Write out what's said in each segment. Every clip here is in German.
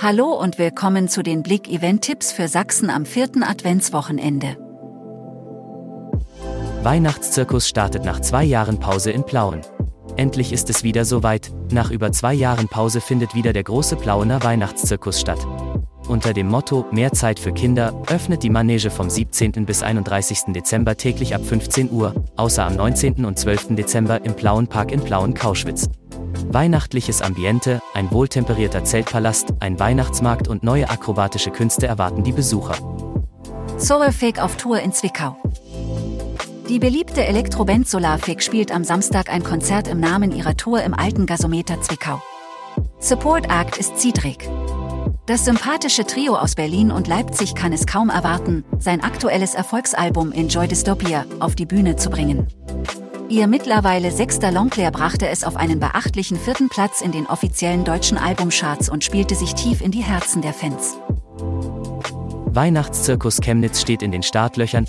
Hallo und willkommen zu den Blick-Event-Tipps für Sachsen am vierten Adventswochenende. Weihnachtszirkus startet nach zwei Jahren Pause in Plauen. Endlich ist es wieder soweit, nach über zwei Jahren Pause findet wieder der große Plauener Weihnachtszirkus statt. Unter dem Motto Mehr Zeit für Kinder öffnet die Manege vom 17. bis 31. Dezember täglich ab 15 Uhr, außer am 19. und 12. Dezember im Plauenpark in Plauen-Kauschwitz. Weihnachtliches Ambiente, ein wohltemperierter Zeltpalast, ein Weihnachtsmarkt und neue akrobatische Künste erwarten die Besucher. Solarfake auf Tour in Zwickau. Die beliebte Elektroband Solarfake spielt am Samstag ein Konzert im Namen ihrer Tour im alten Gasometer Zwickau. Support Act ist Ziedrig. Das sympathische Trio aus Berlin und Leipzig kann es kaum erwarten, sein aktuelles Erfolgsalbum Enjoy Dystopia auf die Bühne zu bringen. Ihr mittlerweile sechster Longplayer brachte es auf einen beachtlichen vierten Platz in den offiziellen deutschen Albumcharts und spielte sich tief in die Herzen der Fans. Weihnachtszirkus Chemnitz steht in den Startlöchern.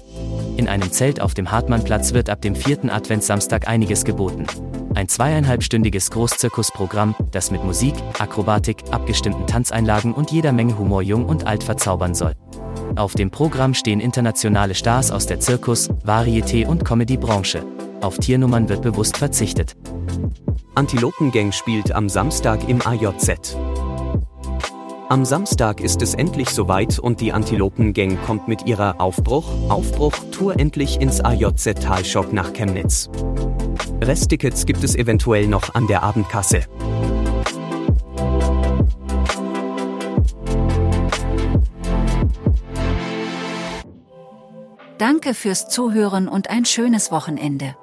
In einem Zelt auf dem Hartmannplatz wird ab dem vierten Adventssamstag einiges geboten. Ein zweieinhalbstündiges Großzirkusprogramm, das mit Musik, Akrobatik, abgestimmten Tanzeinlagen und jeder Menge Humor jung und alt verzaubern soll. Auf dem Programm stehen internationale Stars aus der Zirkus, Varieté und Comedy-Branche. Auf Tiernummern wird bewusst verzichtet. Antilopengang spielt am Samstag im AJZ. Am Samstag ist es endlich soweit und die Antilopengang kommt mit ihrer Aufbruch, Aufbruch Tour endlich ins AJZ Talshop nach Chemnitz. Resttickets gibt es eventuell noch an der Abendkasse. Danke fürs Zuhören und ein schönes Wochenende.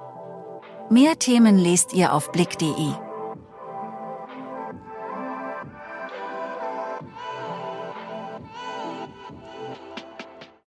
Mehr Themen lest ihr auf blick.de.